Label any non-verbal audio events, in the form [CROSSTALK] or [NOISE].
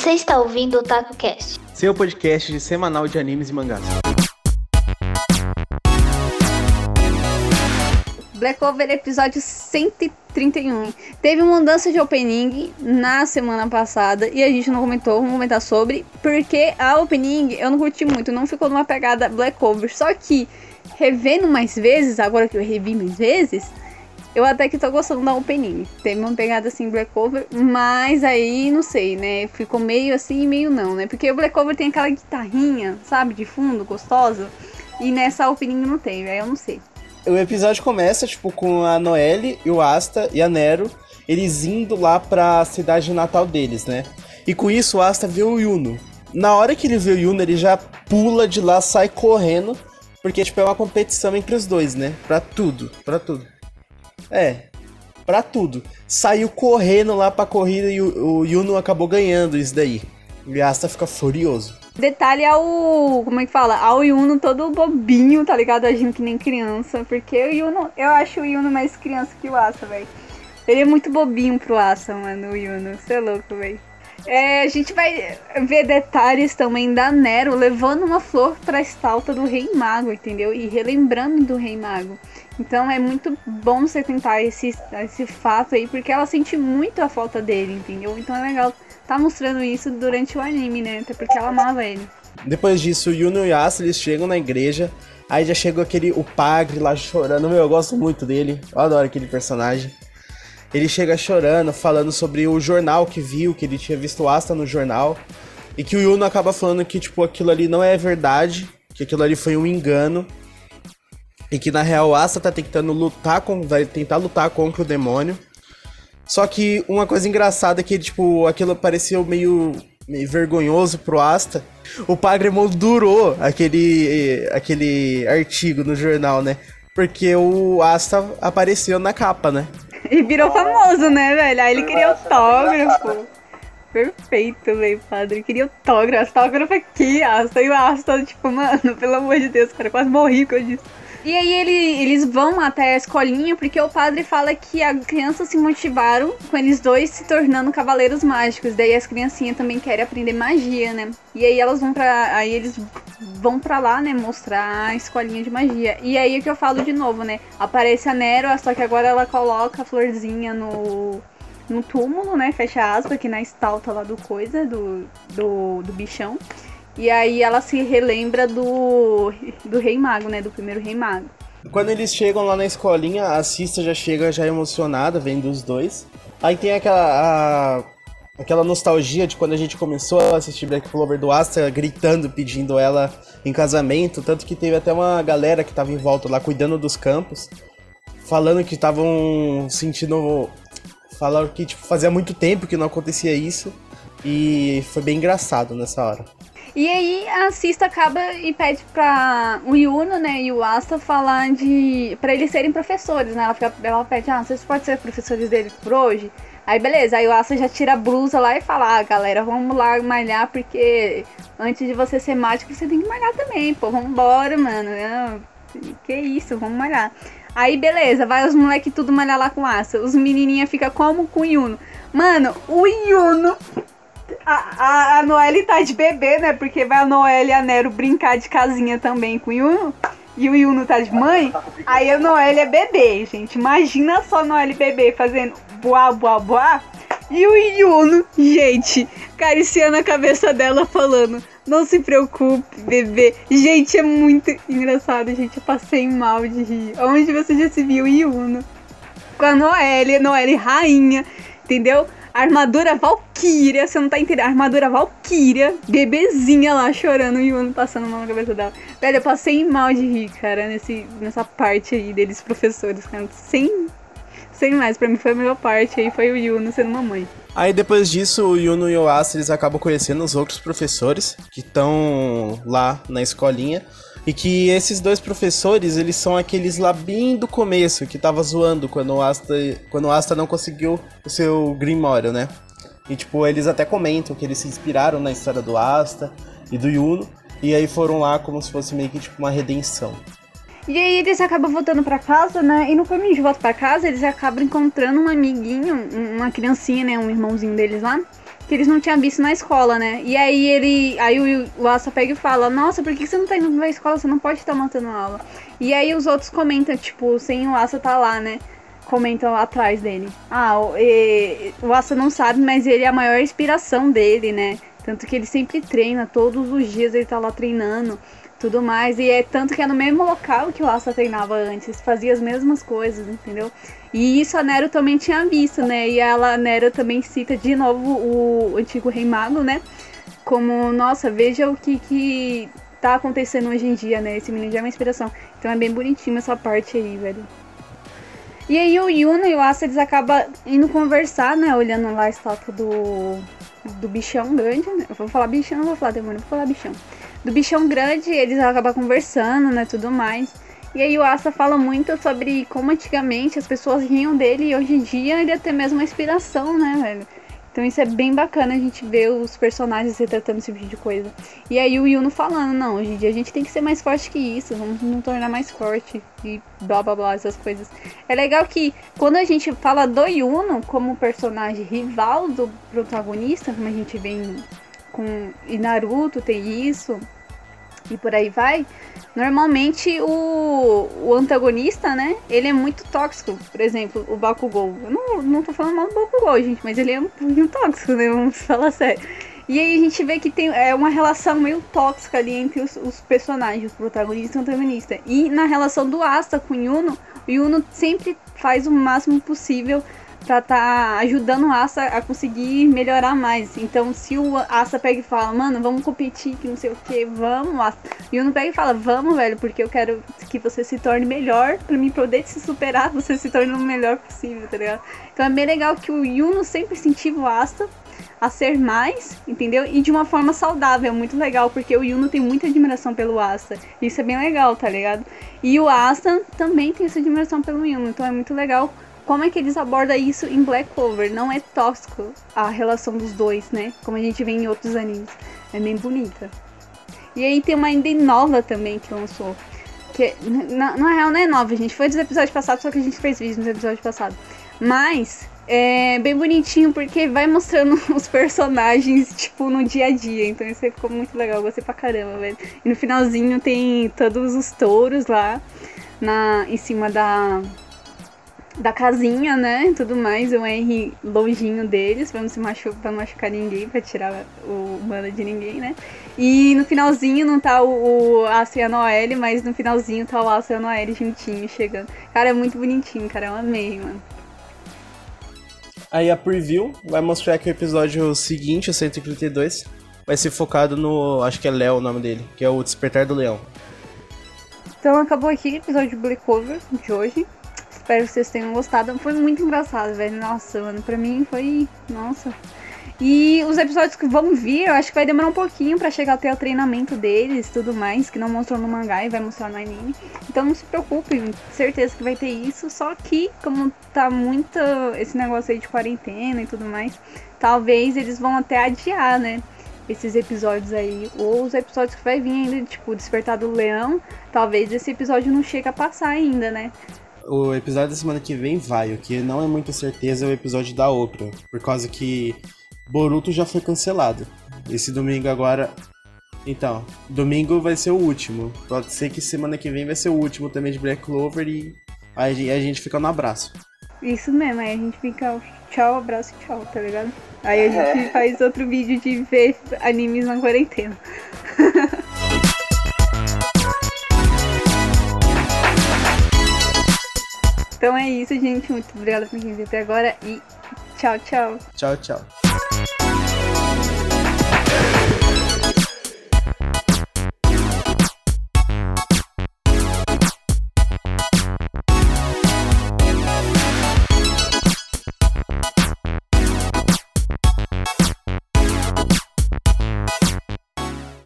Você está ouvindo o TacoCast, seu podcast de semanal de animes e mangás. Black Clover episódio 131. Teve uma mudança de opening na semana passada e a gente não comentou, vamos comentar sobre, porque a opening eu não curti muito, não ficou numa pegada Black Clover. Só que revendo mais vezes, agora que eu revi mais vezes, eu até que tô gostando da opening. Teve uma pegada assim, Black Cover, mas aí não sei, né? Ficou meio assim e meio não, né? Porque o Black Cover tem aquela guitarrinha, sabe, de fundo, gostosa. E nessa opening não tem, aí eu não sei. O episódio começa, tipo, com a Noelle e o Asta e a Nero, eles indo lá pra cidade natal deles, né? E com isso o Asta vê o Yuno. Na hora que ele vê o Yuno, ele já pula de lá, sai correndo, porque, tipo, é uma competição entre os dois, né? Pra tudo, pra tudo. É, pra tudo. Saiu correndo lá pra corrida e o, o Yuno acabou ganhando isso daí. E Asta fica furioso. Detalhe ao. Como é que fala? Ao Yuno todo bobinho, tá ligado? Agindo que nem criança. Porque o Yuno. Eu acho o Yuno mais criança que o Asa, velho. Ele é muito bobinho pro Asa, mano, o Yuno. Você é louco, velho. É, a gente vai ver detalhes também da Nero levando uma flor pra estalta do Rei Mago, entendeu? E relembrando do Rei Mago. Então é muito bom você tentar esse, esse fato aí, porque ela sente muito a falta dele, entendeu? Então é legal tá mostrando isso durante o anime, né? Até porque ela amava ele. Depois disso, o Yuno e o Yasa, eles chegam na igreja. Aí já chegou aquele, o padre lá chorando. Meu, eu gosto muito dele. Eu adoro aquele personagem. Ele chega chorando, falando sobre o jornal que viu, que ele tinha visto o Asta no jornal. E que o Yuno acaba falando que, tipo, aquilo ali não é verdade. Que aquilo ali foi um engano. E que na real o Asta tá tentando lutar com. Vai tentar lutar contra o demônio. Só que uma coisa engraçada é que, tipo, aquilo pareceu meio, meio vergonhoso pro Asta. O padre moldurou aquele, aquele artigo no jornal, né? Porque o Asta apareceu na capa, né? E virou famoso, né, velho? Aí ele queria autógrafo. Perfeito, velho, padre. Queria autógrafo. Autógrafo aqui, Asta. E o Asta, tipo, mano, [LAUGHS] pelo amor de Deus, cara, quase morri com isso. E aí ele, eles vão até a escolinha porque o padre fala que as crianças se motivaram com eles dois se tornando cavaleiros mágicos. Daí as criancinhas também querem aprender magia, né? E aí elas vão para aí eles vão para lá, né, mostrar a escolinha de magia. E aí é que eu falo de novo, né? Aparece a Nero, só que agora ela coloca a florzinha no no túmulo, né? Fecha aspas aqui na estalta lá do coisa do do, do bichão. E aí ela se relembra do, do Rei Mago, né? Do primeiro Rei Mago. Quando eles chegam lá na escolinha, a Cista já chega já emocionada, vendo os dois. Aí tem aquela, a, aquela nostalgia de quando a gente começou a assistir Black Clover do Asta gritando, pedindo ela em casamento. Tanto que teve até uma galera que tava em volta lá cuidando dos campos, falando que estavam sentindo. Falaram que tipo, fazia muito tempo que não acontecia isso. E foi bem engraçado nessa hora. E aí a Cista acaba e pede pra o Yuno, né, e o Asta falar de. pra eles serem professores, né? Ela, fica, ela pede, ah, vocês podem ser professores dele por hoje? Aí beleza, aí o Asta já tira a blusa lá e fala, ah, galera, vamos lá malhar, porque antes de você ser mágico, você tem que malhar também, pô, vambora, mano. Que isso, vamos malhar. Aí beleza, vai os moleques tudo malhar lá com o Asta. Os menininha fica como com o Yuno. Mano, o Yuno a, a, Noelle tá de bebê, né? Porque vai a Noelle e a Nero brincar de casinha também com o Yuno. E o Yuno tá de mãe. Aí a Noelle é bebê, gente. Imagina só a Noelle bebê fazendo boa, boa, boa. E o Yuno, gente, cariciando a cabeça dela falando: Não se preocupe, bebê. Gente, é muito engraçado, gente. Eu passei mal de rir. Onde você já se viu Yuno? Com a Noelle, Noelle rainha, entendeu? Armadura Valkyria, você não tá entendendo? Armadura Valkyria, bebezinha lá chorando e o ano passando na cabeça dela. Velho, eu passei mal de rir, cara, nesse, nessa parte aí deles, professores, cara. Sem, sem mais, pra mim foi a melhor parte aí, foi o Yuno sendo mamãe. Aí depois disso, o Yuno e o Asa, eles acabam conhecendo os outros professores que estão lá na escolinha. E que esses dois professores, eles são aqueles lá bem do começo, que tava zoando quando o Asta, quando o Asta não conseguiu o seu Grimório, né? E tipo, eles até comentam que eles se inspiraram na história do Asta e do Yuno, e aí foram lá como se fosse meio que tipo uma redenção. E aí eles acabam voltando para casa, né? E no caminho de volta para casa, eles acabam encontrando um amiguinho, uma criancinha, né? Um irmãozinho deles lá que eles não tinham visto na escola, né? E aí ele. Aí o, Asa pega e fala, nossa, por que você não tá indo na escola? Você não pode estar matando aula. E aí os outros comentam, tipo, sem o Asa tá lá, né? Comentam atrás dele. Ah, o, e, o Asa não sabe, mas ele é a maior inspiração dele, né? Tanto que ele sempre treina, todos os dias ele tá lá treinando tudo mais. E é tanto que é no mesmo local que o Asa treinava antes, fazia as mesmas coisas, entendeu? E isso a Nero também tinha visto, né? E ela, a Nero também cita de novo o antigo Rei Mago, né? Como, nossa, veja o que, que tá acontecendo hoje em dia, né? Esse menino já é uma inspiração. Então é bem bonitinho essa parte aí, velho. E aí o Yuna e o Asa, eles acabam indo conversar, né? Olhando lá a estátua do, do bichão grande, né? Eu vou falar bichão, não vou falar demônio, vou falar bichão do bichão grande, eles acabam conversando, né, tudo mais. E aí o Asa fala muito sobre como antigamente as pessoas riam dele e hoje em dia ele é até mesmo uma inspiração, né, velho? Então isso é bem bacana a gente ver os personagens retratando esse tipo de coisa. E aí o Yuno falando, não, hoje em dia a gente tem que ser mais forte que isso, vamos nos tornar mais forte e blá blá blá, essas coisas. É legal que quando a gente fala do Yuno como personagem rival do protagonista, como a gente vê em com e Naruto tem isso e por aí vai. Normalmente o, o antagonista, né? Ele é muito tóxico. Por exemplo, o Bakugou. Eu não, não tô falando mal do Bakugou, gente, mas ele é um pouquinho tóxico, né? Vamos falar sério. E aí a gente vê que tem é uma relação meio tóxica ali entre os, os personagens, o protagonista e o antagonista. E na relação do Asta com o Yuno, o Yuno sempre faz o máximo possível pra estar tá ajudando o Asa a conseguir melhorar mais. Então, se o Asa pega e fala, mano, vamos competir, que não sei o que, vamos, Asa. E o Uno pega e fala, vamos, velho, porque eu quero que você se torne melhor, pra mim poder se superar, [LAUGHS] você se torne o melhor possível, tá ligado? Então é bem legal que o Yuno sempre incentiva o Asta a ser mais, entendeu? E de uma forma saudável, muito legal, porque o Yuno tem muita admiração pelo Asta. Isso é bem legal, tá ligado? E o Asta também tem essa admiração pelo Yuno, então é muito legal como é que eles abordam isso em Black Clover? Não é tóxico a relação dos dois, né? Como a gente vê em outros animes. É bem bonita. E aí tem uma ending nova também que lançou. Que na, na real não é nova, gente. Foi dos episódios passados, só que a gente fez vídeo nos episódios passados. Mas é bem bonitinho porque vai mostrando [LAUGHS] os personagens, tipo, no dia a dia. Então isso ficou muito legal, gostei pra caramba, velho. E no finalzinho tem todos os touros lá na, em cima da, da casinha, né? Tudo mais, o Henry longinho deles, pra não se machucar, pra não machucar ninguém, pra tirar o mana de ninguém, né? E no finalzinho não tá o, o Ace e a Noelle, mas no finalzinho tá o Ace e a Noelle juntinho, chegando. Cara, é muito bonitinho, cara, eu amei, mano. Aí a preview vai mostrar que o episódio seguinte, o 132, vai ser focado no. Acho que é Léo o nome dele, que é o Despertar do Leão. Então acabou aqui o episódio de Black Cover de hoje. Espero que vocês tenham gostado. Foi muito engraçado, velho. Nossa, mano, pra mim foi. Nossa. E os episódios que vão vir, eu acho que vai demorar um pouquinho para chegar até o treinamento deles e tudo mais, que não mostrou no mangá e vai mostrar no anime. Então não se preocupe, certeza que vai ter isso. Só que, como tá muito esse negócio aí de quarentena e tudo mais, talvez eles vão até adiar, né? Esses episódios aí. Ou os episódios que vai vir ainda, tipo, Despertar do Leão. Talvez esse episódio não chegue a passar ainda, né? O episódio da semana que vem vai. O que não é muita certeza é o episódio da Oprah. Por causa que Boruto já foi cancelado. Esse domingo agora. Então, domingo vai ser o último. Pode ser que semana que vem vai ser o último também de Black Clover e aí a gente fica no abraço. Isso mesmo, aí a gente fica tchau, abraço e tchau, tá ligado? Aí a gente é. faz outro vídeo de ver animes na quarentena. [LAUGHS] Então é isso, gente. Muito obrigada por quem viu até agora e tchau, tchau. Tchau, tchau.